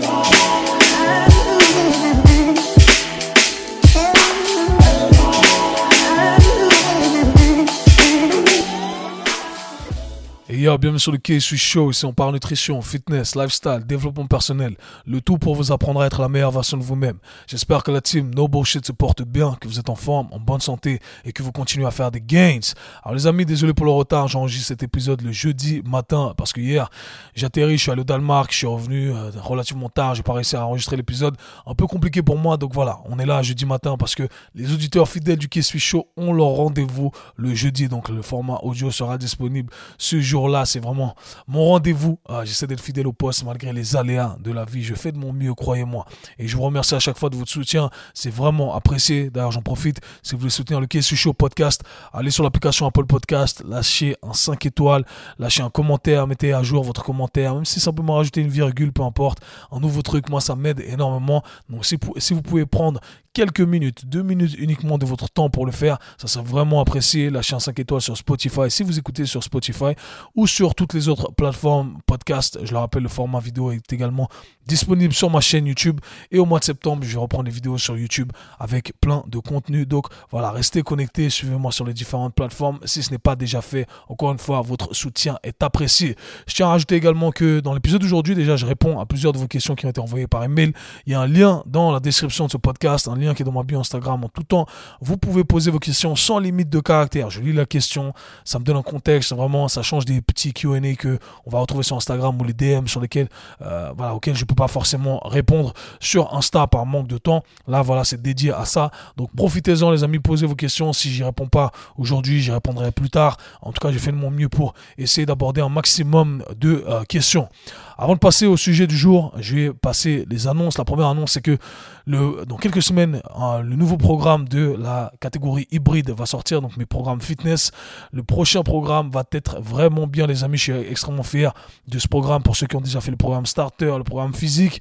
today. Bienvenue sur le KSU Show. Ici, on parle nutrition, fitness, lifestyle, développement personnel. Le tout pour vous apprendre à être la meilleure version de vous-même. J'espère que la team No Bullshit se porte bien, que vous êtes en forme, en bonne santé et que vous continuez à faire des gains. Alors, les amis, désolé pour le retard. J'enregistre cet épisode le jeudi matin parce que hier, j'atterris, je suis allé au Danemark, je suis revenu euh, relativement tard. J'ai pas réussi à enregistrer l'épisode. Un peu compliqué pour moi. Donc voilà, on est là jeudi matin parce que les auditeurs fidèles du KSU Show ont leur rendez-vous le jeudi. Donc, le format audio sera disponible ce jour-là c'est vraiment mon rendez-vous. Ah, j'essaie d'être fidèle au poste malgré les aléas de la vie. Je fais de mon mieux, croyez-moi. Et je vous remercie à chaque fois de votre soutien. C'est vraiment apprécié. D'ailleurs, j'en profite. Si vous voulez soutenir le KSU Show podcast, allez sur l'application Apple Podcast, lâchez un 5 étoiles, lâchez un commentaire, mettez à jour votre commentaire, même si simplement rajouter une virgule, peu importe. Un nouveau truc, moi, ça m'aide énormément. Donc, si, vous pouvez prendre quelques minutes, deux minutes uniquement de votre temps pour le faire. Ça serait vraiment apprécié. Lâchez un 5 étoiles sur Spotify si vous écoutez sur Spotify ou sur toutes les autres plateformes podcast. Je le rappelle, le format vidéo est également disponible sur ma chaîne YouTube. Et au mois de septembre, je vais reprendre les vidéos sur YouTube avec plein de contenu. Donc voilà, restez connectés, suivez-moi sur les différentes plateformes. Si ce n'est pas déjà fait, encore une fois, votre soutien est apprécié. Je tiens à rajouter également que dans l'épisode d'aujourd'hui, déjà, je réponds à plusieurs de vos questions qui ont été envoyées par email. Il y a un lien dans la description de ce podcast, un lien qui est dans ma bio Instagram en tout temps. Vous pouvez poser vos questions sans limite de caractère. Je lis la question, ça me donne un contexte, vraiment, ça change des petits Q&A que on va retrouver sur Instagram ou les DM sur lesquels, euh, voilà, auxquels je peux pas forcément répondre sur Insta par manque de temps. Là, voilà, c'est dédié à ça. Donc, profitez-en, les amis, posez vos questions. Si j'y réponds pas aujourd'hui, j'y répondrai plus tard. En tout cas, j'ai fait de mon mieux pour essayer d'aborder un maximum de euh, questions. Avant de passer au sujet du jour, je vais passer les annonces. La première annonce, c'est que le, dans quelques semaines, euh, le nouveau programme de la catégorie hybride va sortir, donc mes programmes fitness. Le prochain programme va être vraiment bien, les amis. Je suis extrêmement fier de ce programme pour ceux qui ont déjà fait le programme starter, le programme physique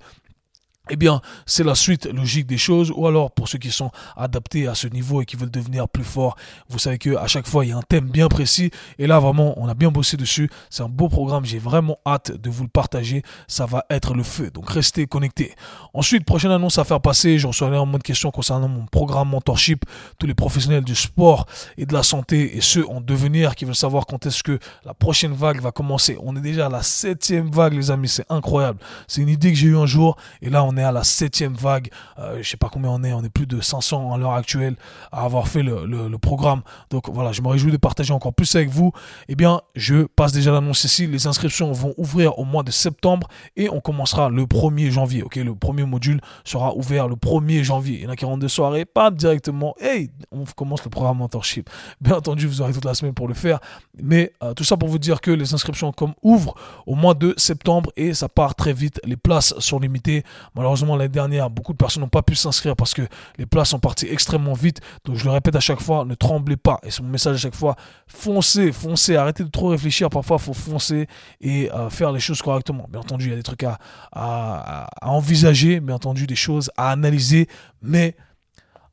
eh bien, c'est la suite logique des choses. Ou alors, pour ceux qui sont adaptés à ce niveau et qui veulent devenir plus forts, vous savez que à chaque fois, il y a un thème bien précis. Et là, vraiment, on a bien bossé dessus. C'est un beau programme. J'ai vraiment hâte de vous le partager. Ça va être le feu. Donc, restez connectés. Ensuite, prochaine annonce à faire passer. Je reçois un de questions concernant mon programme mentorship. Tous les professionnels du sport et de la santé et ceux en devenir qui veulent savoir quand est-ce que la prochaine vague va commencer. On est déjà à la septième vague, les amis. C'est incroyable. C'est une idée que j'ai eue un jour. Et là, on on est à la septième vague. Euh, je sais pas combien on est. On est plus de 500 à l'heure actuelle à avoir fait le, programme. Donc voilà, je me réjouis de partager encore plus avec vous. Eh bien, je passe déjà l'annonce ici. Les inscriptions vont ouvrir au mois de septembre et on commencera le 1er janvier. Ok, le premier module sera ouvert le 1er janvier. Il y en a qui rentrent de soirée, pas directement. Hey, on commence le programme mentorship. Bien entendu, vous aurez toute la semaine pour le faire. Mais euh, tout ça pour vous dire que les inscriptions comme ouvrent au mois de septembre et ça part très vite. Les places sont limitées. Malheureusement, l'année dernière, beaucoup de personnes n'ont pas pu s'inscrire parce que les places sont parties extrêmement vite. Donc, je le répète à chaque fois, ne tremblez pas. Et c'est mon message à chaque fois. Foncez, foncez. Arrêtez de trop réfléchir. Parfois, il faut foncer et euh, faire les choses correctement. Bien entendu, il y a des trucs à, à, à envisager. Bien entendu, des choses à analyser. Mais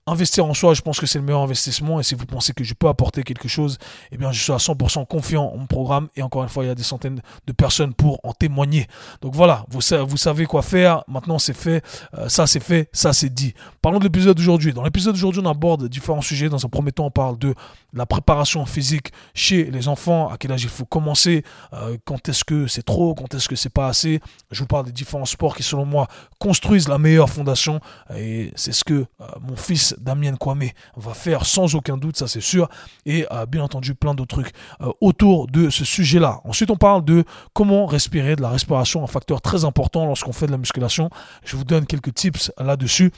investir en soi, je pense que c'est le meilleur investissement. Et si vous pensez que je peux apporter quelque chose, eh bien, je suis à 100% confiant en mon programme. Et encore une fois, il y a des centaines de personnes pour en témoigner. Donc voilà, vous, savez quoi faire. Maintenant, c'est fait. Euh, ça, c'est fait. Ça, c'est dit. Parlons de l'épisode d'aujourd'hui. Dans l'épisode d'aujourd'hui, on aborde différents sujets. Dans un premier temps, on parle de la préparation physique chez les enfants. À quel âge il faut commencer? Euh, Quand est-ce que c'est trop? Quand est-ce que c'est pas assez? Je vous parle des différents sports qui, selon moi, construisent la meilleure fondation. Et c'est ce que euh, mon fils Damien Kwame va faire sans aucun doute, ça c'est sûr. Et euh, bien entendu, plein d'autres trucs euh, autour de ce sujet-là. Ensuite, on parle de comment respirer, de la respiration, un facteur très important lorsqu'on fait de la musculation. Je vous donne quelques tips là-dessus.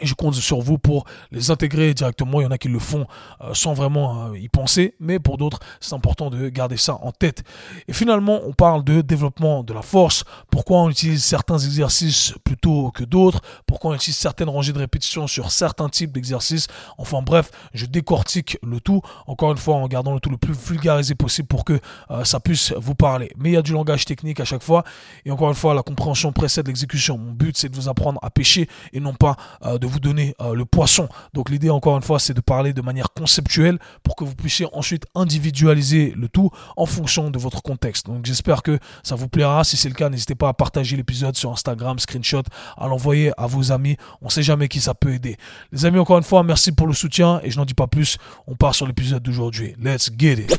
Et je compte sur vous pour les intégrer directement. Il y en a qui le font euh, sans vraiment euh, y penser, mais pour d'autres, c'est important de garder ça en tête. Et finalement, on parle de développement de la force. Pourquoi on utilise certains exercices plutôt que d'autres? Pourquoi on utilise certaines rangées de répétitions sur certains types d'exercices? Enfin bref, je décortique le tout. Encore une fois, en gardant le tout le plus vulgarisé possible pour que euh, ça puisse vous parler. Mais il y a du langage technique à chaque fois. Et encore une fois, la compréhension précède l'exécution. Mon but, c'est de vous apprendre à pêcher et non pas de vous donner le poisson. Donc l'idée encore une fois c'est de parler de manière conceptuelle pour que vous puissiez ensuite individualiser le tout en fonction de votre contexte. Donc j'espère que ça vous plaira. Si c'est le cas, n'hésitez pas à partager l'épisode sur Instagram, screenshot, à l'envoyer à vos amis. On sait jamais qui ça peut aider. Les amis, encore une fois, merci pour le soutien et je n'en dis pas plus. On part sur l'épisode d'aujourd'hui. Let's get it.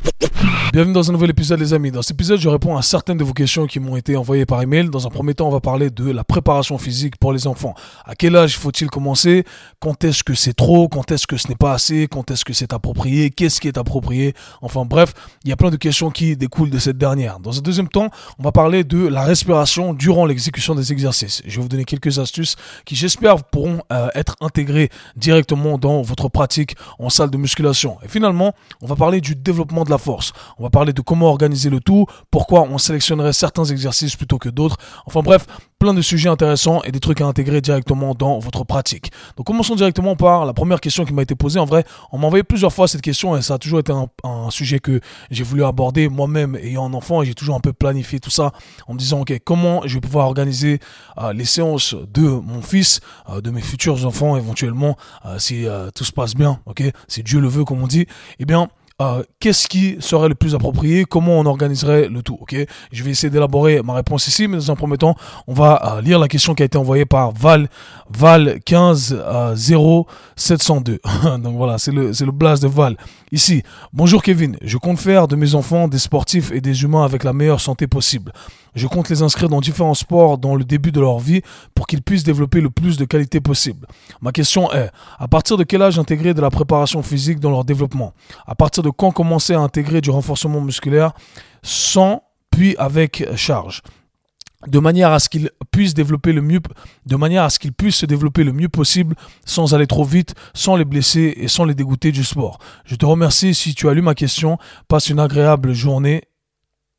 Bienvenue dans un nouvel épisode les amis. Dans cet épisode, je réponds à certaines de vos questions qui m'ont été envoyées par email. Dans un premier temps, on va parler de la préparation physique pour les enfants. À quel âge faut-il commencer Quand est-ce que c'est trop Quand est-ce que ce n'est pas assez Quand est-ce que c'est approprié Qu'est-ce qui est approprié Enfin bref, il y a plein de questions qui découlent de cette dernière. Dans un deuxième temps, on va parler de la respiration durant l'exécution des exercices. Je vais vous donner quelques astuces qui j'espère pourront euh, être intégrées directement dans votre pratique en salle de musculation. Et finalement, on va parler du développement de la force. On va parler de comment organiser le tout, pourquoi on sélectionnerait certains exercices plutôt que d'autres. Enfin bref, plein de sujets intéressants et des trucs à intégrer directement dans votre pratique. Donc commençons directement par la première question qui m'a été posée. En vrai, on m'a envoyé plusieurs fois cette question et ça a toujours été un, sujet que j'ai voulu aborder moi-même ayant un enfant et j'ai toujours un peu planifié tout ça en me disant ok comment je vais pouvoir organiser euh, les séances de mon fils, euh, de mes futurs enfants éventuellement euh, si tout se passe bien, ok, si Dieu le veut comme on dit. Eh bien euh, qu'est-ce qui serait le plus approprié, comment on organiserait le tout. Ok, je vais essayer d'élaborer ma réponse ici, mais dans un premier temps, on va euh, lire la question qui a été envoyée par Val Val 15 0 702. Donc voilà, c'est le c'est le blast de Val. Ici, bonjour Kevin, je compte faire de mes enfants des sportifs et des humains avec la meilleure santé possible. Je compte les inscrire dans différents sports dans le début de leur vie pour qu'ils puissent développer le plus de qualité possible. Ma question est, à partir de quel âge intégrer de la préparation physique dans leur développement? À partir de quand commencer à intégrer du renforcement musculaire sans puis avec charge? De manière à ce qu'ils puissent développer le mieux, de manière à ce qu'ils puissent se développer le mieux possible sans aller trop vite, sans les blesser et sans les dégoûter du sport. Je te remercie si tu as lu ma question. Passe une agréable journée.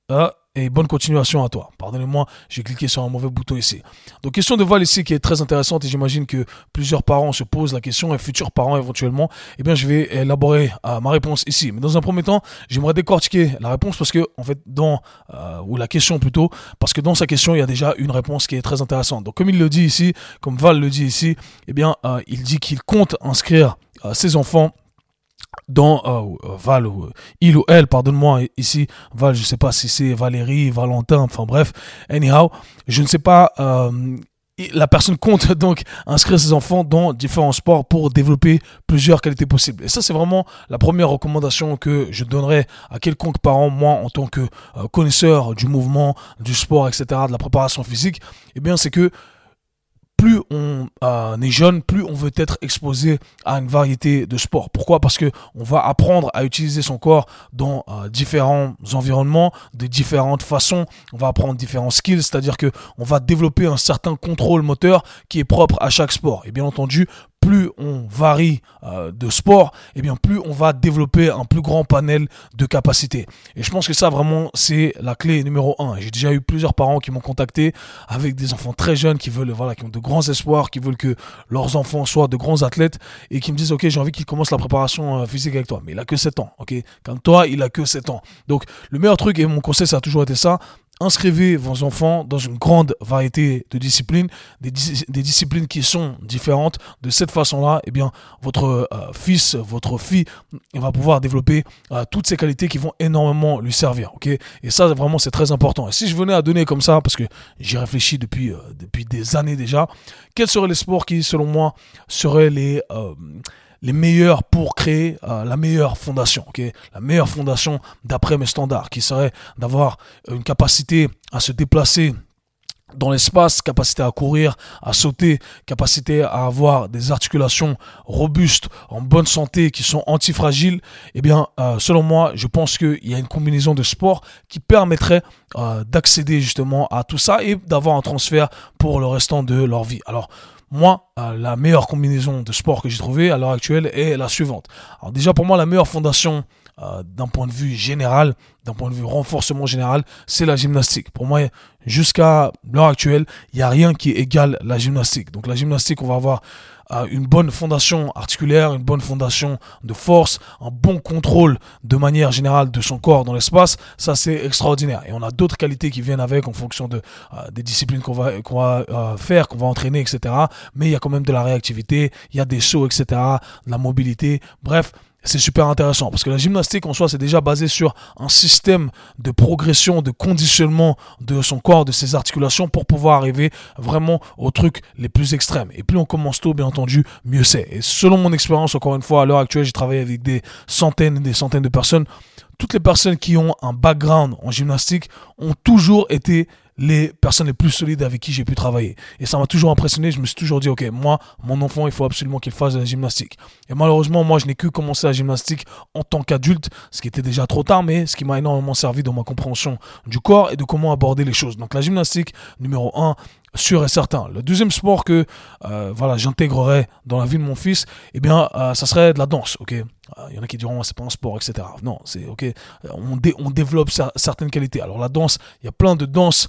Ah, et bonne continuation à toi. Pardonnez-moi, j'ai cliqué sur un mauvais bouton ici. Donc question de Val ici qui est très intéressante et j'imagine que plusieurs parents se posent la question et futurs parents éventuellement. Eh bien je vais élaborer euh, ma réponse ici. Mais dans un premier temps, j'aimerais décortiquer la réponse parce que en fait dans euh, ou la question plutôt parce que dans sa question il y a déjà une réponse qui est très intéressante. Donc comme il le dit ici, comme Val le dit ici, eh bien euh, il dit qu'il compte inscrire ses enfants dans euh, euh, Val, ou euh, il ou elle, pardonne-moi ici, Val, je sais pas si c'est Valérie, Valentin, enfin bref, anyhow, je ne sais pas, la personne compte donc inscrire ses enfants dans différents sports pour développer plusieurs qualités possibles. Et ça, c'est vraiment la première recommandation que je donnerais à quelconque parent, moi, en tant que connaisseur du mouvement, du sport, etc., de la préparation physique, eh bien, c'est que plus on euh, est jeune, plus on veut être exposé à une variété de sports. Pourquoi? Parce que on va apprendre à utiliser son corps dans euh, différents environnements, de différentes façons. On va apprendre différents skills, c'est-à-dire que on va développer un certain contrôle moteur qui est propre à chaque sport. Et bien entendu, plus on varie euh, de sport, et eh bien plus on va développer un plus grand panel de capacités. Et je pense que ça vraiment c'est la clé numéro un. J'ai déjà eu plusieurs parents qui m'ont contacté avec des enfants très jeunes qui veulent voilà qui ont de grands espoirs, qui veulent que leurs enfants soient de grands athlètes et qui me disent OK, j'ai envie qu'ils commencent la préparation euh, physique avec toi. Mais il a que 7 ans, OK? Comme toi, il a que 7 ans. Donc le meilleur truc et mon conseil ça a toujours été ça, inscrivez vos enfants dans une grande variété de disciplines, des, disciplines qui sont différentes. De cette façon-là, eh votre euh, fils, votre fille va pouvoir développer euh, toutes ces qualités qui vont énormément lui servir. Et ça, vraiment, c'est très important. Et si je venais à donner comme ça, parce que j'y réfléchis depuis, euh, depuis des années déjà, quels seraient les sports qui, selon moi, seraient les les meilleurs pour créer euh, la meilleure fondation, La meilleure fondation d'après mes standards, qui serait d'avoir une capacité à se déplacer dans l'espace, capacité à courir, à sauter, capacité à avoir des articulations robustes, en bonne santé, qui sont antifragiles, eh bien, euh, selon moi, je pense qu'il y a une combinaison de sports qui permettrait euh, d'accéder justement à tout ça et d'avoir un transfert pour le restant de leur vie. Alors, moi, euh, la meilleure combinaison de sport que j'ai trouvé à l'heure actuelle est la suivante. Alors déjà pour moi, la meilleure fondation euh, d'un point de vue général, d'un point de vue renforcement général, c'est la gymnastique. Pour moi, jusqu'à l'heure actuelle, il n'y a rien qui égale la gymnastique. Donc la gymnastique, on va avoir euh, une bonne fondation articulaire, une bonne fondation de force, un bon contrôle de manière générale de son corps dans l'espace, ça c'est extraordinaire. Et on a d'autres qualités qui viennent avec en fonction de, euh, des disciplines qu'on va, qu'on va faire, qu'on va entraîner, etc. Mais il y a quand même de la réactivité, il y a des sauts, etc., de la mobilité. Bref, c'est super intéressant parce que la gymnastique en soi c'est déjà basé sur un système de progression, de conditionnement de son corps, de ses articulations pour pouvoir arriver vraiment aux trucs les plus extrêmes. Et plus on commence tôt, bien entendu, mieux c'est. Et selon mon expérience, encore une fois, à l'heure actuelle, j'ai travaillé avec des centaines et des centaines de personnes. Toutes les personnes qui ont un background en gymnastique ont toujours été les personnes les plus solides avec qui j'ai pu travailler. Et ça m'a toujours impressionné. Je me suis toujours dit, OK, moi, mon enfant, il faut absolument qu'il fasse de la gymnastique. Et malheureusement, moi, je n'ai que commencé la gymnastique en tant qu'adulte, ce qui était déjà trop tard, mais ce qui m'a énormément servi dans ma compréhension du corps et de comment aborder les choses. Donc la gymnastique, numéro 1, sûr et certain. Le deuxième sport que euh, voilà j'intégrerai dans la vie de mon fils, eh bien, euh, ça serait de la danse. Ok, il euh, y en a qui diront c'est pas un sport, etc. Non, c'est ok. On, on développe certaines qualités. Alors la danse, il y a plein de danses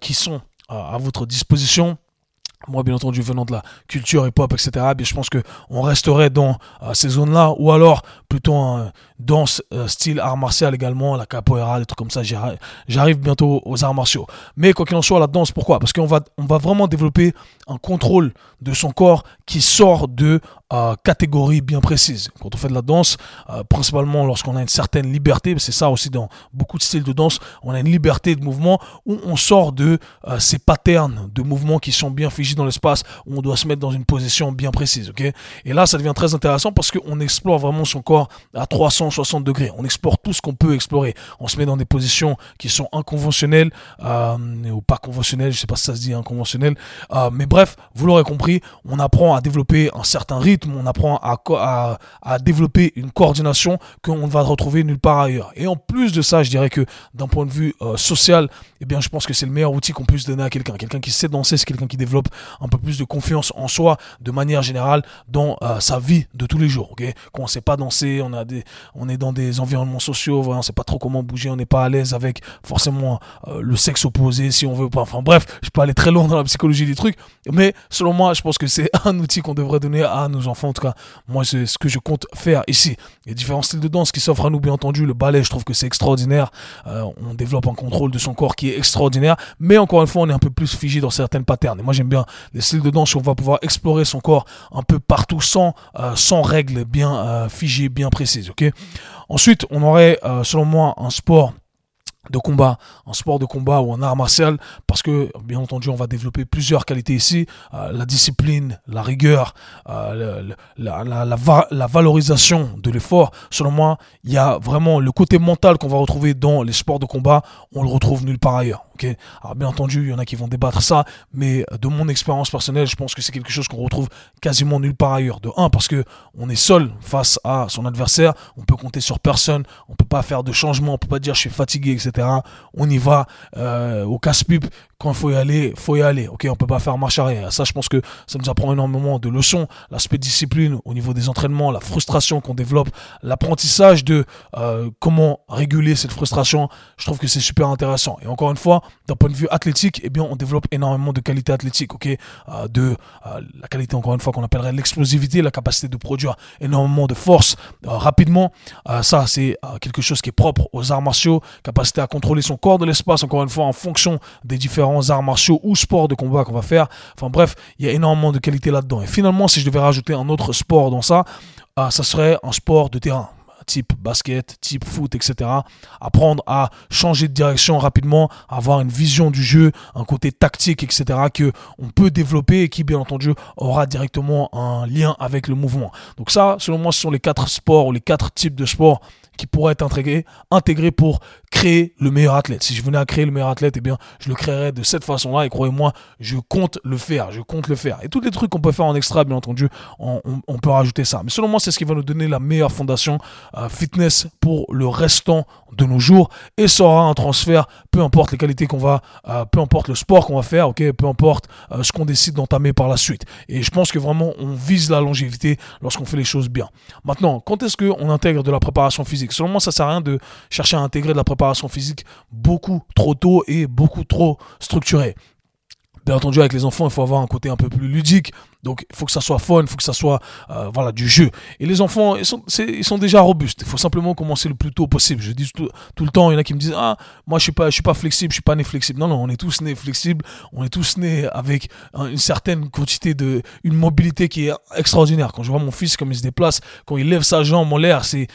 qui sont à votre disposition moi bien entendu venant de la culture hip-hop etc je pense que on resterait dans ces zones là ou alors plutôt un danse style art martial également la capoeira des trucs comme ça j'arrive bientôt aux arts martiaux. Mais quoi qu'il en soit la danse pourquoi? Parce qu'on on va vraiment développer un contrôle de son corps qui sort de euh, catégories bien précises. Quand on fait de la danse, euh, principalement lorsqu'on a une certaine liberté, c'est ça aussi dans beaucoup de styles de danse, on a une liberté de mouvement où on sort de euh, ces patterns de mouvements qui sont bien figés dans l'espace, où on doit se mettre dans une position bien précise. ok? Et là, ça devient très intéressant parce qu'on explore vraiment son corps à 360 degrés. On explore tout ce qu'on peut explorer. On se met dans des positions qui sont inconventionnelles ou pas conventionnelles, je sais pas si ça se dit inconventionnelles, mais bref, vous l'aurez compris, on apprend à développer un certain rythme, on apprend à, développer une coordination qu'on ne va retrouver nulle part ailleurs. Et en plus de ça, je dirais que d'un point de vue euh, social, eh bien, je pense que c'est le meilleur outil qu'on puisse donner à quelqu'un. Quelqu'un qui sait danser, c'est quelqu'un qui développe un peu plus de confiance en soi de manière générale dans euh, sa vie de tous les jours. ok? Quand on sait pas danser, on, a des, on est dans des environnements sociaux, voilà, on sait pas trop comment bouger, on n'est pas à l'aise avec forcément euh, le sexe opposé si on veut pas. Enfin bref, je peux aller très loin dans la psychologie des trucs, mais selon moi, je pense que c'est un outil qu'on devrait donner à nos enfants. En tout cas, moi, c'est ce que je compte faire ici. Il y a différents styles de danse qui s'offrent à nous, bien entendu. Le ballet, je trouve que c'est extraordinaire. Euh, on développe un contrôle de son corps qui extraordinaire. Mais encore une fois, on est un peu plus figé dans certaines patterns. Et moi, j'aime bien les styles de danse où on va pouvoir explorer son corps un peu partout sans, euh, sans règles bien euh, figées, bien précises. ok? Ensuite, on aurait, selon moi, un sport de combat, en sport de combat ou en art martial, parce que bien entendu on va développer plusieurs qualités ici, euh, la discipline, la rigueur, euh, la, valorisation de l'effort. Selon moi, il y a vraiment le côté mental qu'on va retrouver dans les sports de combat, on le retrouve nulle part ailleurs. Alors bien entendu, il y en a qui vont débattre ça, mais de mon expérience personnelle, je pense que c'est quelque chose qu'on retrouve quasiment nulle part ailleurs. De un, parce que on est seul face à son adversaire, on peut compter sur personne, on peut pas faire de changement, on peut pas dire je suis fatigué, etc. On y va euh, au casse-pipe quand il faut y aller, faut y aller. Ok, on peut pas faire marche arrière. Ça, je pense que ça nous apprend énormément de leçons. L'aspect discipline au niveau des entraînements, la frustration qu'on développe, l'apprentissage de euh, comment réguler cette frustration. Je trouve que c'est super intéressant. Et encore une fois, d'un point de vue athlétique, eh bien, on développe énormément de qualité athlétique. Ok, euh, de la qualité encore une fois qu'on appellerait l'explosivité, la capacité de produire énormément de force rapidement. ça, c'est quelque chose qui est propre aux arts martiaux. Capacité à contrôler son corps de l'espace. Encore une fois, en fonction des différents arts martiaux ou sports de combat qu'on va faire. Enfin bref, il y a énormément de qualité là-dedans. Et finalement, si je devais rajouter un autre sport dans ça, euh, ça serait un sport de terrain type basket, type foot, etc. Apprendre à changer de direction rapidement, avoir une vision du jeu, un côté tactique, etc. que on peut développer et qui, bien entendu, aura directement un lien avec le mouvement. Donc ça, selon moi, ce sont les quatre sports ou les quatre types de sports qui pourraient être intégrés, intégrés pour créer le meilleur athlète. Si je venais à créer le meilleur athlète, eh bien, je le créerais de cette façon-là. Et croyez-moi, je compte le faire. Je compte le faire. Et tous les trucs qu'on peut faire en extra, bien entendu, on, peut rajouter ça. Mais selon moi, c'est ce qui va nous donner la meilleure fondation fitness pour le restant de nos jours et ça aura un transfert, peu importe les qualités qu'on va, euh, peu importe le sport qu'on va faire, peu importe euh, ce qu'on décide d'entamer par la suite. Et je pense que vraiment on vise la longévité lorsqu'on fait les choses bien. Maintenant, quand est-ce qu'on intègre de la préparation physique? Selon moi, ça sert à rien de chercher à intégrer de la préparation physique beaucoup trop tôt et beaucoup trop structuré. Bien entendu, avec les enfants, il faut avoir un côté un peu plus ludique. Donc il faut que ça soit fun, il faut que ça soit euh, voilà du jeu. Et les enfants, ils sont, ils sont déjà robustes. Il faut simplement commencer le plus tôt possible. Je dis tout, le temps, il y en a qui me disent ah moi je suis suis pas flexible, je suis pas né flexible. Non non, on est tous nés flexibles, on est tous nés avec une certaine quantité de une mobilité qui est extraordinaire. Quand je vois mon fils comme il se déplace, quand il lève sa jambe en l'air, c'est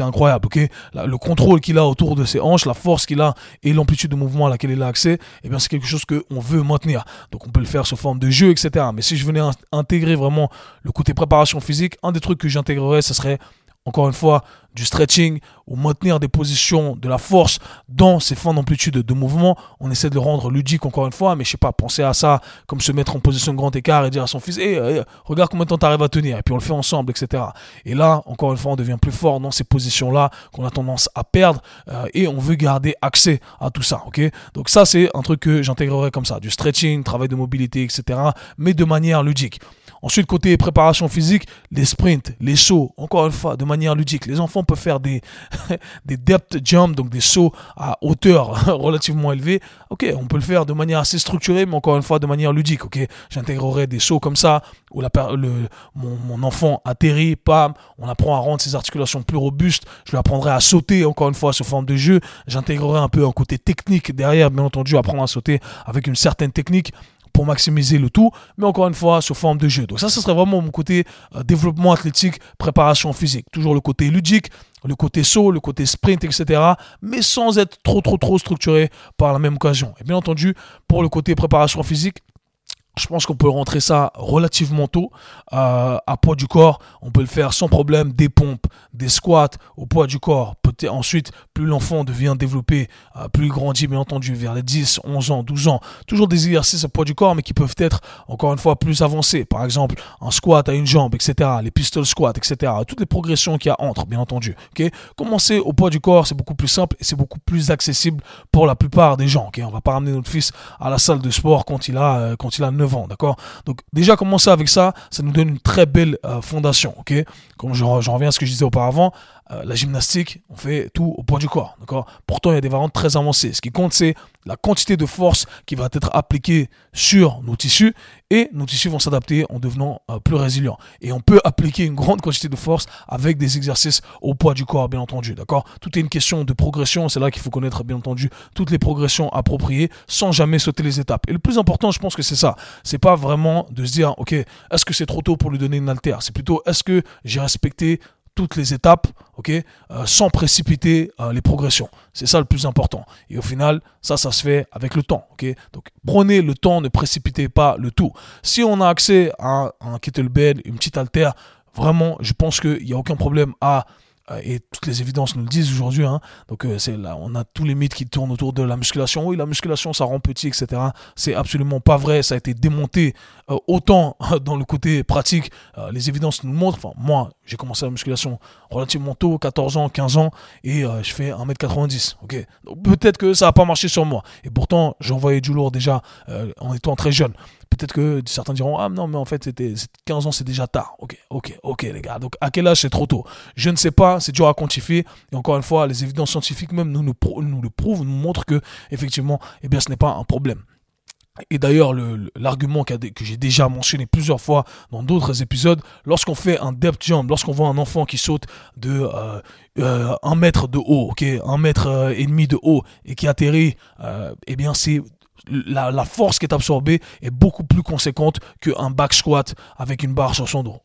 incroyable. Ok, le contrôle qu'il a autour de ses hanches, la force qu'il a et l'amplitude de mouvement à laquelle il a accès, eh c'est quelque chose que on veut maintenir. Donc on peut le faire sous forme de jeu, etc. Mais si je venais intégrer vraiment le côté préparation physique, un des trucs que j'intégrerais, ce serait encore une fois, du stretching ou maintenir des positions de la force dans ces fins d'amplitude de mouvement. On essaie de le rendre ludique encore une fois, mais je sais pas, penser à ça comme se mettre en position de grand écart et dire à son fils, hey, regarde combien de temps tu arrives à tenir, et puis on le fait ensemble, etc. Et là, encore une fois, on devient plus fort dans ces positions-là qu'on a tendance à perdre euh, et on veut garder accès à tout ça, ok? Donc ça, c'est un truc que j'intégrerai comme ça, du stretching, travail de mobilité, etc., mais de manière ludique. Ensuite, côté préparation physique, les sprints, les sauts, encore une fois, de manière ludique. Les enfants peuvent faire des, des depth jumps, donc des sauts à hauteur relativement élevée. Ok, on peut le faire de manière assez structurée, mais encore une fois, de manière ludique. Ok, j'intégrerai des sauts comme ça, où la, le, mon, mon, enfant atterrit, pam, on apprend à rendre ses articulations plus robustes. Je lui apprendrai à sauter, encore une fois, sous forme de jeu. J'intégrerai un peu un côté technique derrière, bien entendu, apprendre à sauter avec une certaine technique pour maximiser le tout, mais encore une fois sous forme de jeu. Donc ça, ce serait vraiment mon côté euh, développement athlétique, préparation physique. Toujours le côté ludique, le côté saut, le côté sprint, etc. Mais sans être trop, trop, trop structuré par la même occasion. Et bien entendu, pour le côté préparation physique, je pense qu'on peut rentrer ça relativement tôt euh, à poids du corps. On peut le faire sans problème, des pompes, des squats au poids du corps, ensuite, plus l'enfant devient développé, euh, plus il grandit, bien entendu, vers les 10, 11 ans, 12 ans, toujours des exercices à poids du corps, mais qui peuvent être, encore une fois, plus avancés. Par exemple, un squat à une jambe, etc., les pistol squats, etc., toutes les progressions qu'il y a entre, bien entendu. ok? Commencer au poids du corps, c'est beaucoup plus simple et c'est beaucoup plus accessible pour la plupart des gens. ok? On va pas ramener notre fils à la salle de sport quand il a, euh, quand il a 9 ans, d'accord? Donc, déjà, commencer avec ça, ça nous donne une très belle euh, fondation, ok? Comme je, reviens à ce que je disais auparavant, euh, la gymnastique, on fait tout au poids du corps. Pourtant, il y a des variantes très avancées. Ce qui compte, c'est la quantité de force qui va être appliquée sur nos tissus et nos tissus vont s'adapter en devenant euh, plus résilients. Et on peut appliquer une grande quantité de force avec des exercices au poids du corps, bien entendu. D'accord? Tout est une question de progression. C'est là qu'il faut connaître, bien entendu, toutes les progressions appropriées sans jamais sauter les étapes. Et le plus important, je pense que c'est ça. C'est pas vraiment de se dire, OK, est-ce que c'est trop tôt pour lui donner une altère C'est plutôt, est-ce que j'ai respecté toutes les étapes, ok, euh, sans précipiter euh, les progressions. C'est ça le plus important. Et au final, ça, ça se fait avec le temps, ok. Donc prenez le temps, ne précipitez pas le tout. Si on a accès à un kettlebell, une petite haltère, vraiment, je pense qu'il n'y a aucun problème à et toutes les évidences nous le disent aujourd'hui. Hein. Donc euh, c'est là, on a tous les mythes qui tournent autour de la musculation. Oui, la musculation, ça rend petit, etc. C'est absolument pas vrai. Ça a été démonté euh, autant dans le côté pratique. les évidences nous montrent. Enfin, moi, j'ai commencé la musculation relativement tôt, 14 ans, 15 ans, et je fais 1m90. Ok. Donc peut-être que ça n'a pas marché sur moi. Et pourtant, j'envoyais du lourd déjà en étant très jeune. Peut-être que certains diront Ah non, mais en fait, c'était 15 ans, c'est déjà tard. Ok, ok, ok, les gars. Donc, à quel âge c'est trop tôt? Je ne sais pas, c'est dur à quantifier. Et encore une fois, les évidences scientifiques même nous, nous, nous le prouvent, nous montrent que, effectivement, eh bien, ce n'est pas un problème. Et d'ailleurs, l'argument que j'ai déjà mentionné plusieurs fois dans d'autres épisodes, lorsqu'on fait un depth jump, lorsqu'on voit un enfant qui saute de euh, euh, un mètre de haut, ok, un mètre euh, et demi de haut et qui atterrit, eh bien c'est la, force qui est absorbée est beaucoup plus conséquente qu'un back squat avec une barre sur son dos.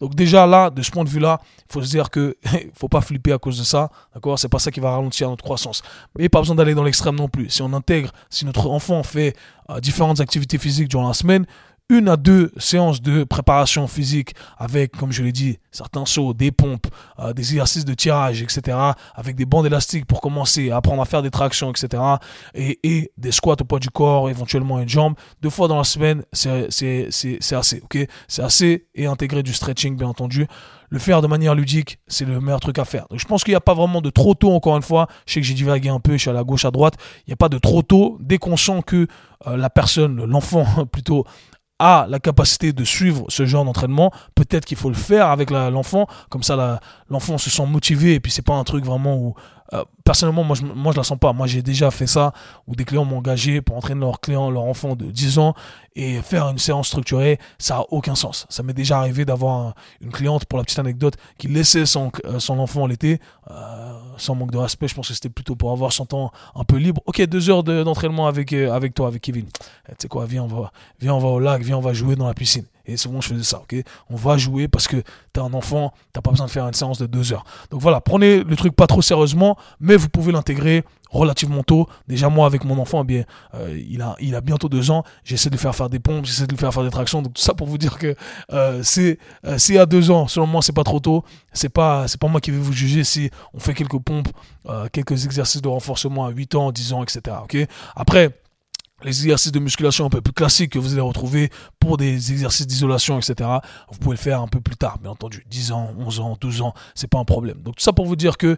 Donc déjà là, de ce point de vue-là, il faut se dire que faut pas flipper à cause de ça. D'accord? C'est pas ça qui va ralentir notre croissance. Mais pas besoin d'aller dans l'extrême non plus. Si on intègre, si notre enfant fait euh, différentes activités physiques durant la semaine, une à deux séances de préparation physique avec, comme je l'ai dit, certains sauts, des pompes, euh, des exercices de tirage, etc. Avec des bandes élastiques pour commencer apprendre à faire des tractions, etc. Et, et des squats au poids du corps, éventuellement une jambe. Deux fois dans la semaine, c'est assez, ok? C'est assez et intégrer du stretching, bien entendu. Le faire de manière ludique, c'est le meilleur truc à faire. Donc je pense qu'il n'y a pas vraiment de trop tôt, encore une fois. Je sais que j'ai divagué un peu, je suis à la gauche, à droite. Il n'y a pas de trop tôt. Dès qu'on sent que euh, la personne, l'enfant plutôt, a la capacité de suivre ce genre d'entraînement, peut-être qu'il faut le faire avec l'enfant, comme ça l'enfant se sent motivé et puis c'est pas un truc vraiment où euh, personnellement moi je, moi je la sens pas. Moi j'ai déjà fait ça où des clients m'ont engagé pour entraîner leur client, leur enfant de 10 ans et faire une séance structurée, ça a aucun sens. Ça m'est déjà arrivé d'avoir une cliente pour la petite anecdote qui laissait son, euh, enfant l'été euh, sans manque de respect, je pense que c'était plutôt pour avoir son temps un peu libre. Ok, deux heures d'entraînement avec, toi, avec Kevin. Eh, tu sais quoi, viens viens, on va au lac, viens, on va jouer dans la piscine. Et souvent, je faisais ça, ok? On va jouer parce que t'es un enfant, t'as pas besoin de faire une séance de deux heures. Donc voilà, prenez le truc pas trop sérieusement, mais vous pouvez l'intégrer relativement tôt. Déjà, moi, avec mon enfant, eh bien, euh, il, a, bientôt deux ans. J'essaie de le faire faire des pompes, j'essaie de le faire faire des tractions. Donc, tout ça pour vous dire que euh, c'est euh, à deux ans, selon moi, c'est pas trop tôt. C'est pas, pas moi qui vais vous juger si on fait quelques pompes, euh, quelques exercices de renforcement à 8 ans, 10 ans, etc. Après, les exercices de musculation un peu plus classiques que vous allez retrouver pour des exercices d'isolation, etc. Vous pouvez le faire un peu plus tard, bien entendu. 10 ans, 11 ans, 12 ans, c'est pas un problème. Donc tout ça pour vous dire que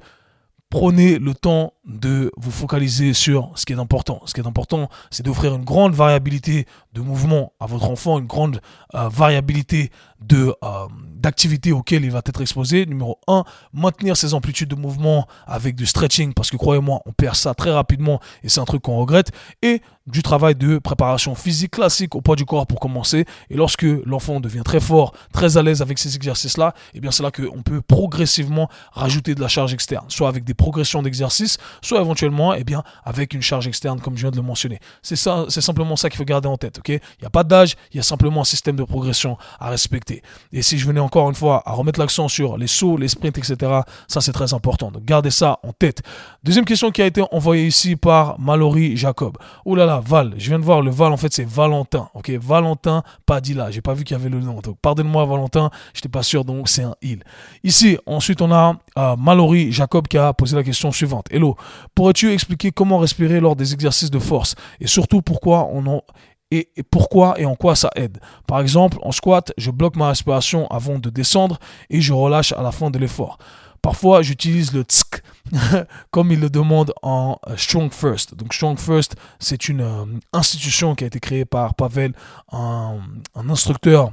prenez le temps de vous focaliser sur ce qui est important. Ce qui est important, c'est d'offrir une grande variabilité de mouvement à votre enfant, une grande euh, variabilité de euh, d'activités auxquelles il va être exposé. Numéro 1, maintenir ses amplitudes de mouvement avec du stretching, parce que croyez-moi, on perd ça très rapidement et c'est un truc qu'on regrette. Et du travail de préparation physique classique au poids du corps pour commencer. Et lorsque l'enfant devient très fort, très à l'aise avec ces exercices-là, et eh bien c'est là qu'on peut progressivement rajouter de la charge externe, soit avec des progressions d'exercices, soit éventuellement eh bien, avec une charge externe comme je viens de le mentionner. C'est ça, c'est simplement ça qu'il faut garder en tête. ok? Il n'y a pas d'âge, il y a simplement un système de progression à respecter. Et si je venais encore une fois à remettre l'accent sur les sauts, les sprints, etc., ça c'est très important. Donc gardez ça en tête. Deuxième question qui a été envoyée ici par Mallory Jacob. Oh là là, Val, je viens de voir le Val, en fait c'est Valentin. Ok, Valentin Padilla. J'ai pas vu qu'il y avait le nom. Donc pardonne-moi Valentin, j'étais pas sûr, donc c'est un il. Ici, ensuite on a euh, Mallory Jacob qui a posé la question suivante. Hello, pourrais-tu expliquer comment respirer lors des exercices de force et surtout pourquoi on et, pourquoi et en quoi ça aide? Par exemple, en squat, je bloque ma respiration avant de descendre et je relâche à la fin de l'effort. Parfois, j'utilise le tsk comme il le demande en euh, Strong First. Donc, Strong First, c'est une euh, institution qui a été créée par Pavel, un instructeur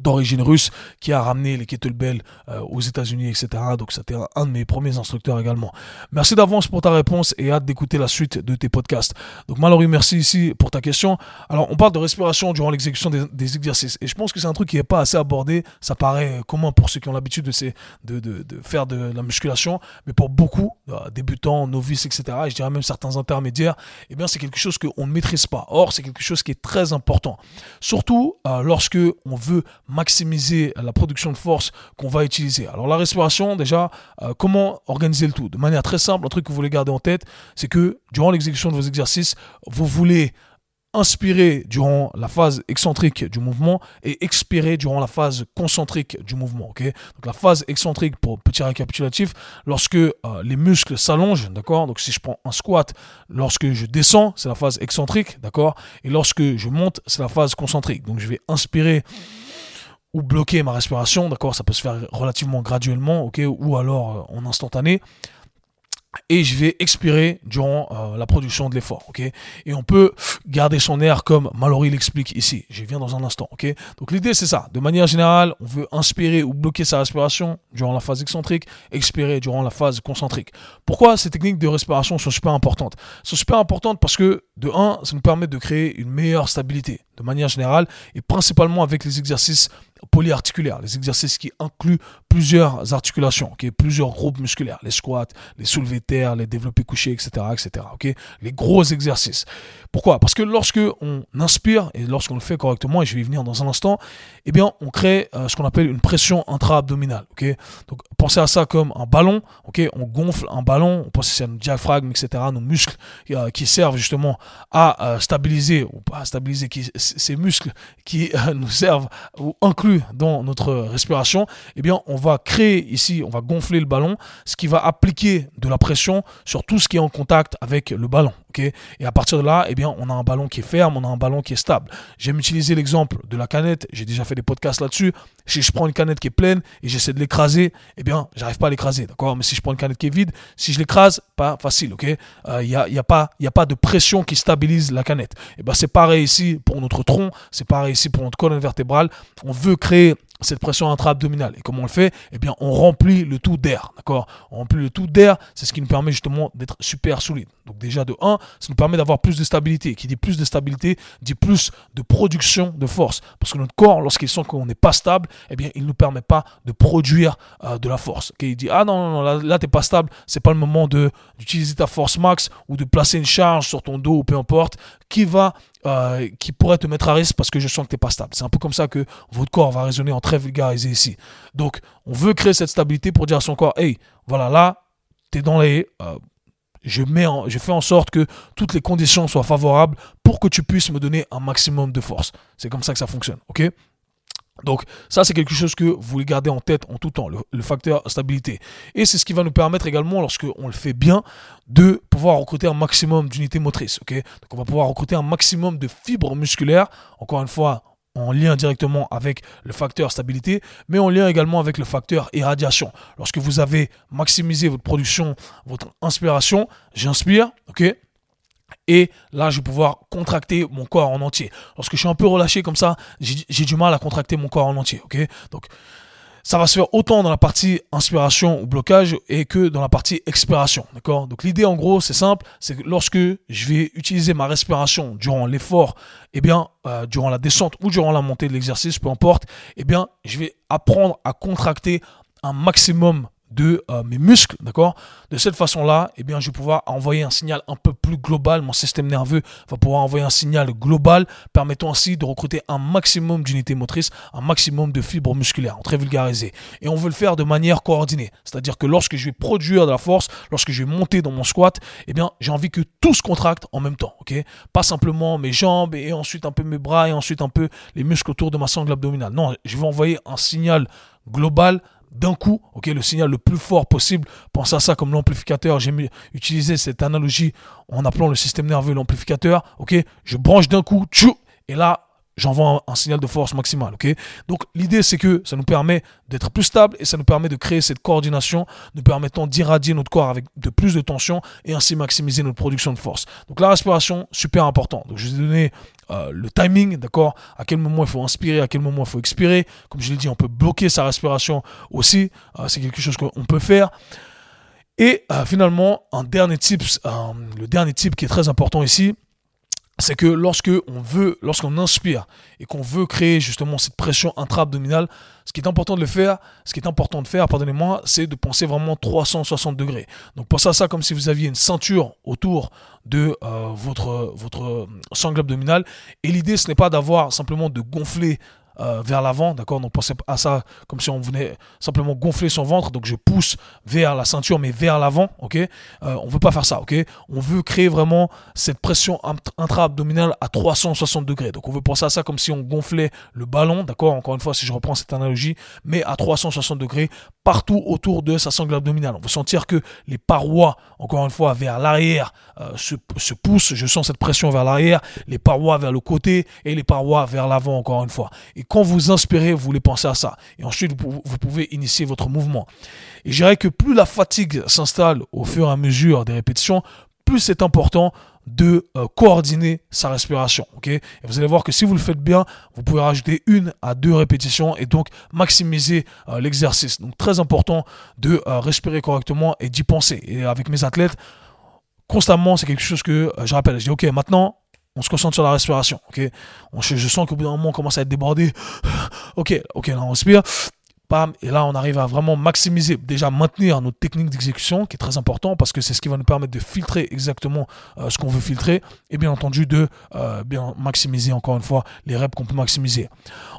d'origine russe qui a ramené les kettlebells euh, aux États-Unis, etc. Donc c'était un, de mes premiers instructeurs également. Merci d'avance pour ta réponse et hâte d'écouter la suite de tes podcasts. Donc Mallory, merci ici pour ta question. Alors on parle de respiration durant l'exécution des, exercices et je pense que c'est un truc qui n'est pas assez abordé. Ça paraît commun pour ceux qui ont l'habitude de, faire de la musculation, mais pour beaucoup, euh, débutants, novices, etc. Et je dirais même certains intermédiaires, eh bien c'est quelque chose qu'on ne maîtrise pas. Or c'est quelque chose qui est très important, surtout euh, lorsque on veut maximiser la production de force qu'on va utiliser. Alors la respiration, déjà, euh, comment organiser le tout? De manière très simple, un truc que vous voulez garder en tête, c'est que durant l'exécution de vos exercices, vous voulez inspirer durant la phase excentrique du mouvement et expirer durant la phase concentrique du mouvement. ok? Donc la phase excentrique, pour petit récapitulatif, lorsque euh, les muscles s'allongent, d'accord? Donc si je prends un squat, lorsque je descends, c'est la phase excentrique, d'accord? Et lorsque je monte, c'est la phase concentrique. Donc je vais inspirer ou bloquer ma respiration, d'accord Ça peut se faire relativement graduellement, ok Ou alors euh, en instantané et je vais expirer durant euh, la production de l'effort, ok Et on peut garder son air comme Mallory l'explique ici. Je viens dans un instant, ok Donc l'idée c'est ça. De manière générale, on veut inspirer ou bloquer sa respiration durant la phase excentrique, expirer durant la phase concentrique. Pourquoi ces techniques de respiration sont super importantes? Sont super importantes parce que de un, ça nous permet de créer une meilleure stabilité de manière générale et principalement avec les exercices polyarticulaires, les exercices qui incluent plusieurs articulations, plusieurs groupes musculaires, les squats, les soulevés terre, les développés couchés, etc., etc., les gros exercices. Pourquoi? Parce que lorsque on inspire et lorsqu'on le fait correctement, et je vais y venir dans un instant, eh bien, on crée euh, ce qu'on appelle une pression intra-abdominale. Donc, pensez à ça comme un ballon. On gonfle un ballon, on pense à nos diaphragme, etc., nos muscles euh, qui servent justement à euh, stabiliser ou pas stabiliser, ces muscles qui nous servent ou inclus dans notre respiration, eh bien, on va créer ici, on va gonfler le ballon, ce qui va appliquer de la pression sur tout ce qui est en contact avec le ballon. Et à partir de là, eh bien, on a un ballon qui est ferme, on a un ballon qui est stable. J'aime utiliser l'exemple de la canette. J'ai déjà fait des podcasts là-dessus. Si je prends une canette qui est pleine et j'essaie de l'écraser, eh bien, j'arrive pas à l'écraser, d'accord? Mais si je prends une canette qui est vide, si je l'écrase, pas facile, Il euh, n'y a, y a, a pas de pression qui stabilise la canette. Et eh ben, c'est pareil ici pour notre tronc, c'est pareil ici pour notre colonne vertébrale. On veut créer cette pression intra-abdominale. Et comment on le fait? Eh bien, on remplit le tout d'air, d'accord? On remplit le tout d'air, c'est ce qui nous permet justement d'être super solide. Donc déjà, de 1, ça nous permet d'avoir plus de stabilité. Qui dit plus de stabilité, dit plus de production de force. Parce que notre corps, lorsqu'il sent qu'on n'est pas stable, eh bien, il ne nous permet pas de produire euh, de la force. Il dit, ah non, non, non là, là tu n'es pas stable, c'est pas le moment d'utiliser ta force max ou de placer une charge sur ton dos ou peu importe, qui va euh, qui pourrait te mettre à risque parce que je sens que tu n'es pas stable. C'est un peu comme ça que votre corps va résonner en très vulgarisé ici. Donc, on veut créer cette stabilité pour dire à son corps, hey, voilà, là, tu es dans les... Euh, je, mets je fais en sorte que toutes les conditions soient favorables pour que tu puisses me donner un maximum de force. C'est comme ça que ça fonctionne, ok? Donc ça, c'est quelque chose que vous voulez garder en tête en tout temps, le, facteur stabilité. Et c'est ce qui va nous permettre également, lorsqu'on le fait bien, de pouvoir recruter un maximum d'unités motrices. Donc on va pouvoir recruter un maximum de fibres musculaires, encore une fois, en lien directement avec le facteur stabilité, mais en lien également avec le facteur irradiation. Lorsque vous avez maximisé votre production, votre inspiration, j'inspire, ok? Et là, je vais pouvoir contracter mon corps en entier. Lorsque je suis un peu relâché comme ça, j'ai du mal à contracter mon corps en entier. Donc, ça va se faire autant dans la partie inspiration ou blocage et que dans la partie expiration. D'accord? Donc l'idée en gros, c'est simple, c'est que lorsque je vais utiliser ma respiration durant l'effort, eh bien, euh, durant la descente ou durant la montée de l'exercice, peu importe, eh bien, je vais apprendre à contracter un maximum de euh, mes muscles, d'accord? De cette façon-là, eh bien, je vais pouvoir envoyer un signal un peu plus global. Mon système nerveux va pouvoir envoyer un signal global, permettant ainsi de recruter un maximum d'unités motrices, un maximum de fibres musculaires, très vulgarisé. Et on veut le faire de manière coordonnée. C'est-à-dire que lorsque je vais produire de la force, lorsque je vais monter dans mon squat, eh bien, j'ai envie que tout se contracte en même temps, ok? Pas simplement mes jambes et ensuite un peu mes bras et ensuite un peu les muscles autour de ma sangle abdominale. Non, je vais envoyer un signal global d'un coup, ok, le signal le plus fort possible. Pensez à ça comme l'amplificateur. J'ai utilisé cette analogie en appelant le système nerveux l'amplificateur. Ok, je branche d'un coup, et là, j'envoie un, signal de force maximale. ok? Donc l'idée c'est que ça nous permet d'être plus stable et ça nous permet de créer cette coordination, nous permettant d'irradier notre corps avec de plus de tension et ainsi maximiser notre production de force. Donc la respiration, super important. Donc je vous ai donné euh, le timing, d'accord? À quel moment il faut inspirer, à quel moment il faut expirer. Comme je l'ai dit, on peut bloquer sa respiration aussi. Euh, c'est quelque chose qu'on peut faire. Et euh, finalement, un dernier tips, le dernier type qui est très important ici, c'est que lorsque on veut, lorsqu'on inspire et qu'on veut créer justement cette pression intra-abdominale, ce qui est important de le faire, ce qui est important de faire, pardonnez-moi, c'est de penser vraiment 360 degrés. Donc pensez à ça comme si vous aviez une ceinture autour de euh, votre votre sangle abdominale. Et l'idée, ce n'est pas d'avoir simplement de gonfler euh, vers l'avant, d'accord? Donc pensez à ça comme si on venait simplement gonfler son ventre, donc je pousse vers la ceinture, mais vers l'avant, ok? Euh, On veut pas faire ça, ok? On veut créer vraiment cette pression intra-abdominale à 360 degrés. Donc on veut penser à ça comme si on gonflait le ballon, d'accord? Encore une fois, si je reprends cette analogie, mais à 360 degrés partout autour de sa sangle abdominale. On veut sentir que les parois, encore une fois, vers l'arrière euh, se, se poussent. Je sens cette pression vers l'arrière, les parois vers le côté et les parois vers l'avant, encore une fois. Quand vous inspirez, vous voulez penser à ça. Et ensuite, vous, pouvez initier votre mouvement. Et je dirais que plus la fatigue s'installe au fur et à mesure des répétitions, plus c'est important de euh, coordonner sa respiration. et vous allez voir que si vous le faites bien, vous pouvez rajouter une à deux répétitions et donc maximiser euh, l'exercice. Donc très important de euh, respirer correctement et d'y penser. Et avec mes athlètes, constamment, c'est quelque chose que je rappelle. Je dis, ok, maintenant, on se concentre sur la respiration, ok? Je, je sens qu'au bout d'un moment, on commence à être débordé. ok, ok, on respire et là on arrive à vraiment maximiser, déjà maintenir notre technique d'exécution qui est très important parce que c'est ce qui va nous permettre de filtrer exactement euh, ce qu'on veut filtrer et bien entendu de euh, bien maximiser encore une fois les reps qu'on peut maximiser.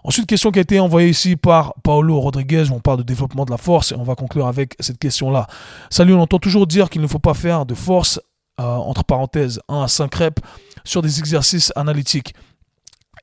Ensuite, question qui a été envoyée ici par Paolo Rodriguez où on parle de développement de la force et on va conclure avec cette question là. Salut, on entend toujours dire qu'il ne faut pas faire de force entre parenthèses 1 à 5 reps sur des exercices analytiques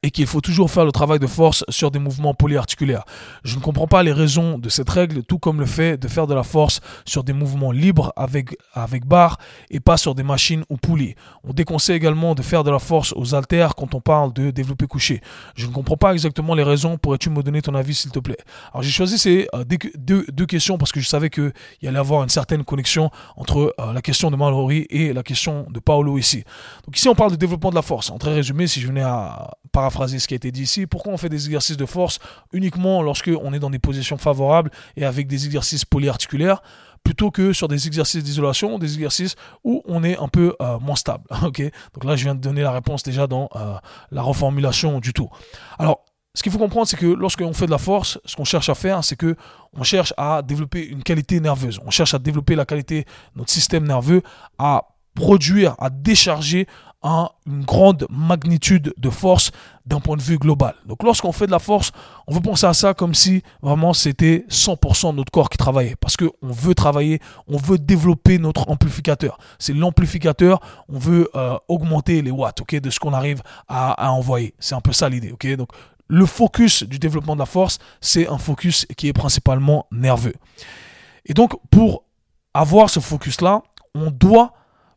et qu'il faut toujours faire le travail de force sur des mouvements polyarticulaires. Je ne comprends pas les raisons de cette règle, tout comme le fait de faire de la force sur des mouvements libres avec, avec barre et pas sur des machines ou poulies. On déconseille également de faire de la force aux haltères quand on parle de développer couché. Je ne comprends pas exactement les raisons. Pourrais-tu me donner ton avis, s'il te plaît? Alors j'ai choisi ces euh, deux, questions parce que je savais qu'il y allait avoir une certaine connexion entre euh, la question de Mallory et la question de Paolo ici. Donc ici, on parle de développement de la force. En très résumé, si je venais à ce qui a été dit ici. Pourquoi on fait des exercices de force uniquement lorsque on est dans des positions favorables et avec des exercices polyarticulaires plutôt que sur des exercices d'isolation, des exercices où on est un peu euh, moins stable. ok? Donc là, je viens de donner la réponse déjà dans euh, la reformulation du tout. Alors, ce qu'il faut comprendre, c'est que lorsqu'on fait de la force, ce qu'on cherche à faire, c'est que on cherche à développer une qualité nerveuse. On cherche à développer la qualité notre système nerveux, à produire, à décharger une grande magnitude de force d'un point de vue global. Donc lorsqu'on fait de la force, on veut penser à ça comme si vraiment c'était 100% de notre corps qui travaillait. Parce qu'on veut travailler, on veut développer notre amplificateur. C'est l'amplificateur, on veut euh, augmenter les watts ok, de ce qu'on arrive à, envoyer. C'est un peu ça l'idée. ok Donc le focus du développement de la force, c'est un focus qui est principalement nerveux. Et donc pour avoir ce focus-là, on doit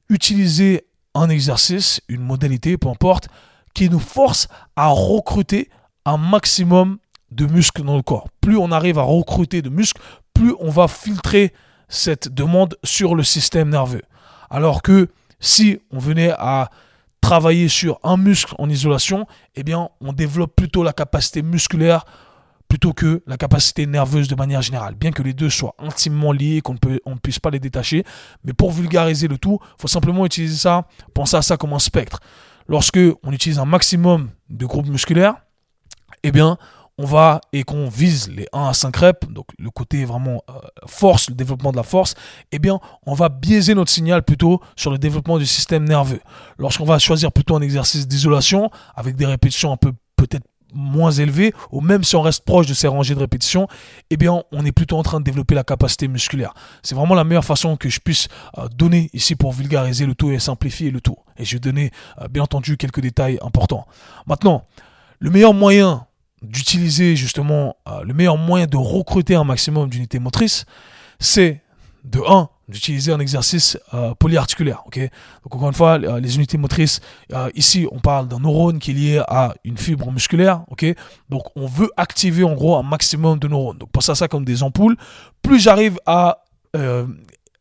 utiliser un exercice, une modalité, peu importe, qui nous force à recruter un maximum de muscles dans le corps. Plus on arrive à recruter de muscles, plus on va filtrer cette demande sur le système nerveux. Alors que si on venait à travailler sur un muscle en isolation, eh bien, on développe plutôt la capacité musculaire plutôt que la capacité nerveuse de manière générale. Bien que les deux soient intimement liés, qu'on ne, puisse pas les détacher, mais pour vulgariser le tout, il faut simplement utiliser ça, penser à ça comme un spectre. Lorsque on utilise un maximum de groupes musculaires, eh bien, on va et qu'on vise les 1 à 5 reps, donc le côté vraiment euh, force, le développement de la force, eh bien, on va biaiser notre signal plutôt sur le développement du système nerveux. Lorsqu'on va choisir plutôt un exercice d'isolation avec des répétitions un peu peut-être moins élevé, ou même si on reste proche de ces rangées de répétition, eh bien, on est plutôt en train de développer la capacité musculaire. C'est vraiment la meilleure façon que je puisse euh, donner ici pour vulgariser le tout et simplifier le tout. Et je vais donner, euh, bien entendu, quelques détails importants. Maintenant, le meilleur moyen d'utiliser justement, euh, le meilleur moyen de recruter un maximum d'unités motrices, c'est de 1 d'utiliser un exercice euh, polyarticulaire. ok? Donc encore une fois, euh, les unités motrices, euh, ici on parle d'un neurone qui est lié à une fibre musculaire. Donc on veut activer en gros un maximum de neurones. Donc pensez à ça comme des ampoules. Plus j'arrive à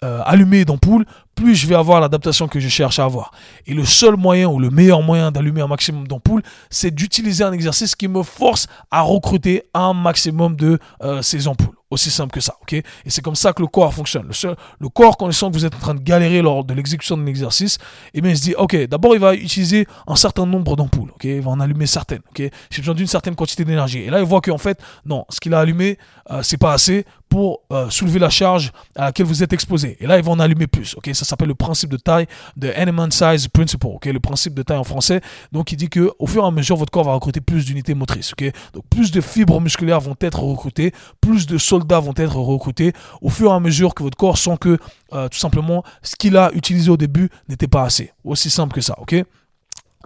allumer d'ampoules, plus je vais avoir l'adaptation que je cherche à avoir. Et le seul moyen ou le meilleur moyen d'allumer un maximum d'ampoules, c'est d'utiliser un exercice qui me force à recruter un maximum de ces ampoules. Aussi simple que ça, ok? Et c'est comme ça que le corps fonctionne. Le corps, quand il sent que vous êtes en train de galérer lors de l'exécution de l'exercice, eh bien, il se dit, ok, d'abord, il va utiliser un certain nombre d'ampoules, ok? Il va en allumer certaines, ok? J'ai besoin d'une certaine quantité d'énergie. Et là, il voit qu'en fait, non, ce qu'il a allumé, euh, c'est pas assez pour euh, soulever la charge à laquelle vous êtes exposé. Et là, il va en allumer plus, ok? Ça s'appelle le principe de taille, de Element Size Principle, Le principe de taille en français. Donc, il dit que au fur et à mesure, votre corps va recruter plus d'unités motrices, Donc, plus de fibres musculaires vont être recrutées, plus de soldats vont être recrutés au fur et à mesure que votre corps sent que euh, tout simplement ce qu'il a utilisé au début n'était pas assez. Aussi simple que ça, ok?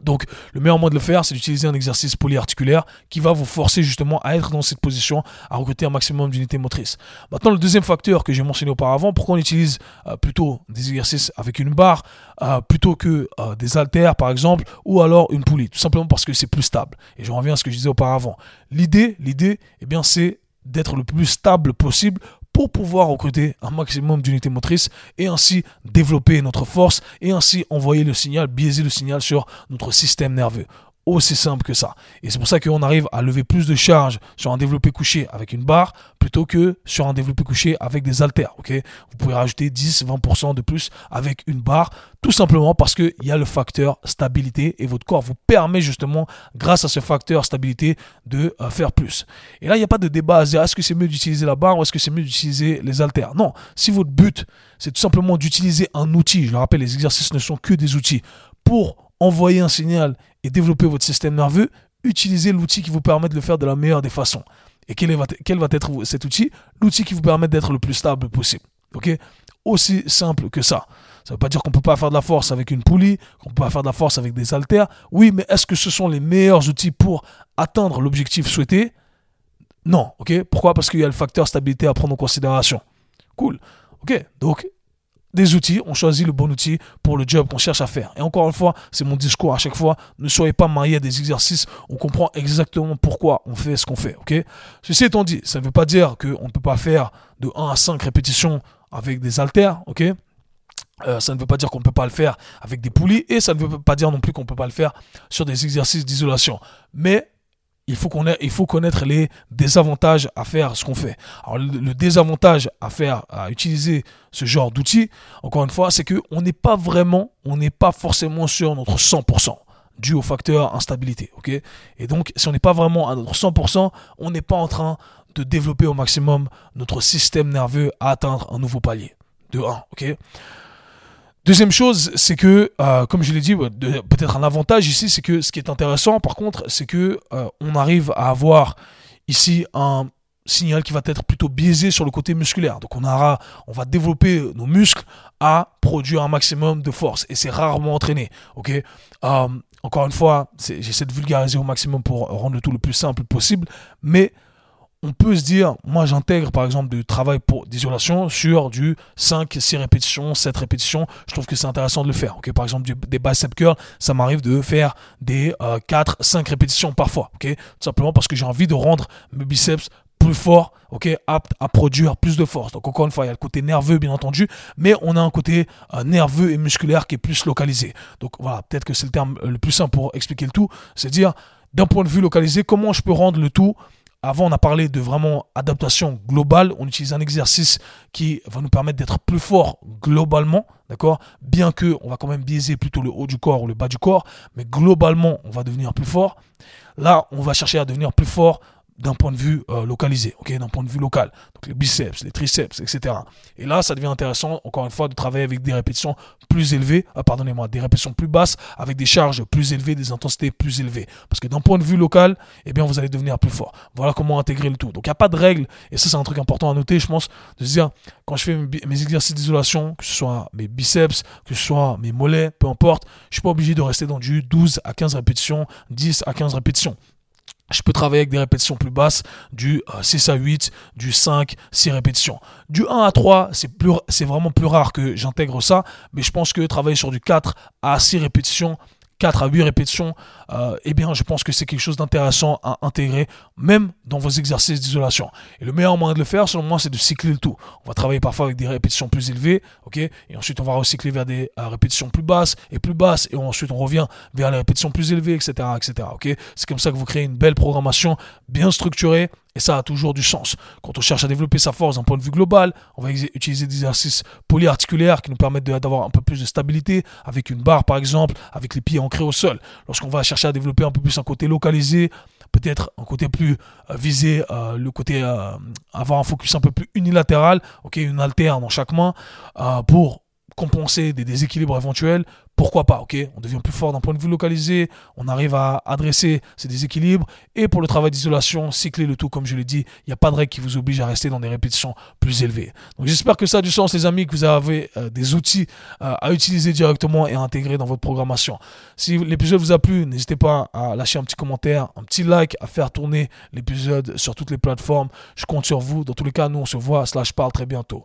Donc, le meilleur moyen de le faire, c'est d'utiliser un exercice polyarticulaire qui va vous forcer justement à être dans cette position, à recruter un maximum d'unités motrices. Maintenant, le deuxième facteur que j'ai mentionné auparavant, pourquoi on utilise euh, plutôt des exercices avec une barre euh, plutôt que des haltères, par exemple, ou alors une poulie, tout simplement parce que c'est plus stable. Et je reviens à ce que je disais auparavant. L'idée, l'idée, eh bien, c'est d'être le plus stable possible pour pouvoir recruter un maximum d'unités motrices et ainsi développer notre force et ainsi envoyer le signal, biaiser le signal sur notre système nerveux. Aussi simple que ça. Et c'est pour ça qu'on arrive à lever plus de charges sur un développé couché avec une barre plutôt que sur un développé couché avec des haltères. ok? Vous pouvez rajouter 10-20% de plus avec une barre, tout simplement parce qu'il y a le facteur stabilité et votre corps vous permet justement, grâce à ce facteur stabilité, de euh, faire plus. Et là, il n'y a pas de débat à dire est-ce que c'est mieux d'utiliser la barre ou est-ce que c'est mieux d'utiliser les haltères? Non, si votre but, c'est tout simplement d'utiliser un outil, je le rappelle, les exercices ne sont que des outils, pour envoyer un signal et développer votre système nerveux, utilisez l'outil qui vous permet de le faire de la meilleure des façons. Et quel, va, quel va être cet outil? L'outil qui vous permet d'être le plus stable possible. Ok? Aussi simple que ça. Ça ne veut pas dire qu'on ne peut pas faire de la force avec une poulie, qu'on ne peut pas faire de la force avec des haltères. Oui, mais est-ce que ce sont les meilleurs outils pour atteindre l'objectif souhaité? Non. Ok? Pourquoi? Parce qu'il y a le facteur stabilité à prendre en considération. Cool. Ok? Donc, des outils, on choisit le bon outil pour le job qu'on cherche à faire. Et encore une fois, c'est mon discours à chaque fois, ne soyez pas mariés à des exercices, on comprend exactement pourquoi on fait ce qu'on fait, Ceci étant dit, ça ne veut pas dire qu'on ne peut pas faire de 1 à 5 répétitions avec des haltères, ok? Euh, ça ne veut pas dire qu'on ne peut pas le faire avec des poulies et ça ne veut pas dire non plus qu'on ne peut pas le faire sur des exercices d'isolation. Mais il faut, il faut connaître les désavantages à faire ce qu'on fait. Alors, le, désavantage à faire, à utiliser ce genre d'outils, encore une fois, c'est qu'on n'est pas vraiment, on n'est pas forcément sur notre 100% dû au facteur instabilité. Et donc, si on n'est pas vraiment à notre 100%, on n'est pas en train de développer au maximum notre système nerveux à atteindre un nouveau palier. De 1. ok? Deuxième chose, c'est que, euh, comme je l'ai dit, peut-être un avantage ici, c'est que ce qui est intéressant, par contre, c'est que euh, on arrive à avoir ici un signal qui va être plutôt biaisé sur le côté musculaire. Donc on aura, on va développer nos muscles à produire un maximum de force et c'est rarement entraîné. Ok? Euh, encore une fois, j'essaie de vulgariser au maximum pour rendre le tout le plus simple possible, mais on peut se dire, moi j'intègre par exemple du travail pour d'isolation sur du 5, 6 répétitions, 7 répétitions. Je trouve que c'est intéressant de le faire. par exemple, des bicep curls, ça m'arrive de faire des 4, euh, 5 répétitions parfois. Tout simplement parce que j'ai envie de rendre mes biceps plus forts, ok, aptes à produire plus de force. Donc encore une fois, il y a le côté nerveux bien entendu, mais on a un côté euh, nerveux et musculaire qui est plus localisé. Donc voilà, peut-être que c'est le terme le plus simple pour expliquer le tout, c'est dire d'un point de vue localisé, comment je peux rendre le tout avant, on a parlé de vraiment adaptation globale. On utilise un exercice qui va nous permettre d'être plus fort globalement, d'accord? Bien que on va quand même biaiser plutôt le haut du corps ou le bas du corps, mais globalement, on va devenir plus fort. Là, on va chercher à devenir plus fort d'un point de vue euh, localisé, d'un point de vue local. Donc les biceps, les triceps, etc. Et là, ça devient intéressant, encore une fois, de travailler avec des répétitions plus élevées, ah, pardonnez-moi, des répétitions plus basses, avec des charges plus élevées, des intensités plus élevées. Parce que d'un point de vue local, eh bien, vous allez devenir plus fort. Voilà comment intégrer le tout. Donc il n'y a pas de règle, et ça c'est un truc important à noter, je pense, de se dire, quand je fais mes exercices d'isolation, que ce soit mes biceps, que ce soit mes mollets, peu importe, je suis pas obligé de rester dans du 12 à 15 répétitions, 10 à 15 répétitions. Je peux travailler avec des répétitions plus basses, du 6 euh, à 8, du 5, 6 répétitions. Du 1 à 3, c'est, c'est vraiment plus rare que j'intègre ça, mais je pense que travailler sur du 4 à 6 répétitions, 4 à 8 répétitions, euh, eh bien, je pense que c'est quelque chose d'intéressant à intégrer, même dans vos exercices d'isolation. Et le meilleur moyen de le faire, selon moi, c'est de cycler le tout. On va travailler parfois avec des répétitions plus élevées, ok, et ensuite on va recycler vers des euh, répétitions plus basses et plus basses, et ensuite on revient vers les répétitions plus élevées, etc., etc. Ok, c'est comme ça que vous créez une belle programmation bien structurée et ça a toujours du sens. Quand on cherche à développer sa force d'un point de vue global, on va utiliser des exercices polyarticulaires qui nous permettent d'avoir un peu plus de stabilité, avec une barre par exemple, avec les pieds ancrés au sol. Lorsqu'on va chercher à développer un peu plus un côté localisé, peut-être un côté plus euh, visé, euh, le côté euh, avoir un focus un peu plus unilatéral, ok, une alterne dans chaque main, pour compenser des déséquilibres éventuels, pourquoi pas, ok? On devient plus fort d'un point de vue localisé, on arrive à adresser ces déséquilibres, et pour le travail d'isolation, cycler le tout, comme je l'ai dit, il n'y a pas de règle qui vous oblige à rester dans des répétitions plus élevées. Donc j'espère que ça a du sens, les amis, que vous avez euh, des outils euh, à utiliser directement et à intégrer dans votre programmation. Si l'épisode vous a plu, n'hésitez pas à lâcher un petit commentaire, un petit like, à faire tourner l'épisode sur toutes les plateformes. Je compte sur vous. Dans tous les cas, nous, on se voit, slash parle très bientôt.